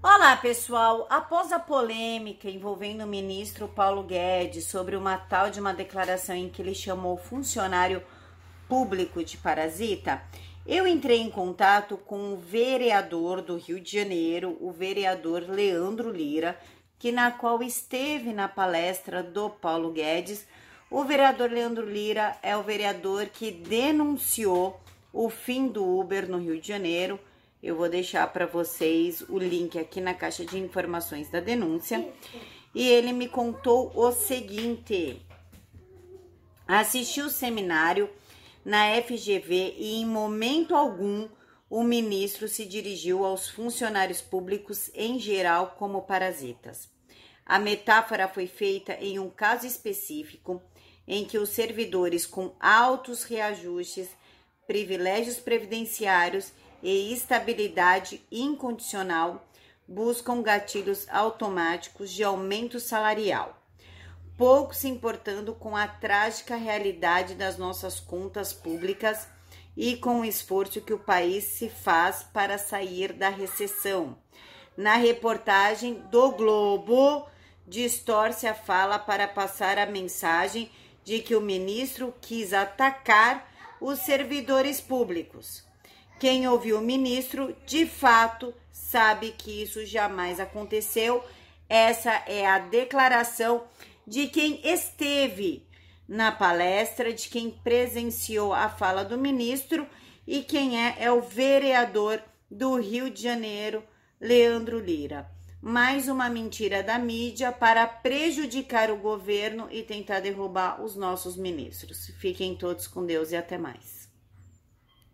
Olá, pessoal. Após a polêmica envolvendo o ministro Paulo Guedes sobre uma tal de uma declaração em que ele chamou funcionário público de parasita, eu entrei em contato com o vereador do Rio de Janeiro, o vereador Leandro Lira, que na qual esteve na palestra do Paulo Guedes. O vereador Leandro Lira é o vereador que denunciou o fim do Uber no Rio de Janeiro eu vou deixar para vocês o link aqui na caixa de informações da denúncia. E ele me contou o seguinte: assisti o seminário na FGV e em momento algum o ministro se dirigiu aos funcionários públicos em geral como parasitas. A metáfora foi feita em um caso específico em que os servidores com altos reajustes, privilégios previdenciários e estabilidade incondicional buscam gatilhos automáticos de aumento salarial, pouco se importando com a trágica realidade das nossas contas públicas e com o esforço que o país se faz para sair da recessão. Na reportagem do Globo, distorce a fala para passar a mensagem de que o ministro quis atacar os servidores públicos. Quem ouviu o ministro, de fato, sabe que isso jamais aconteceu. Essa é a declaração de quem esteve na palestra, de quem presenciou a fala do ministro e quem é é o vereador do Rio de Janeiro, Leandro Lira. Mais uma mentira da mídia para prejudicar o governo e tentar derrubar os nossos ministros. Fiquem todos com Deus e até mais.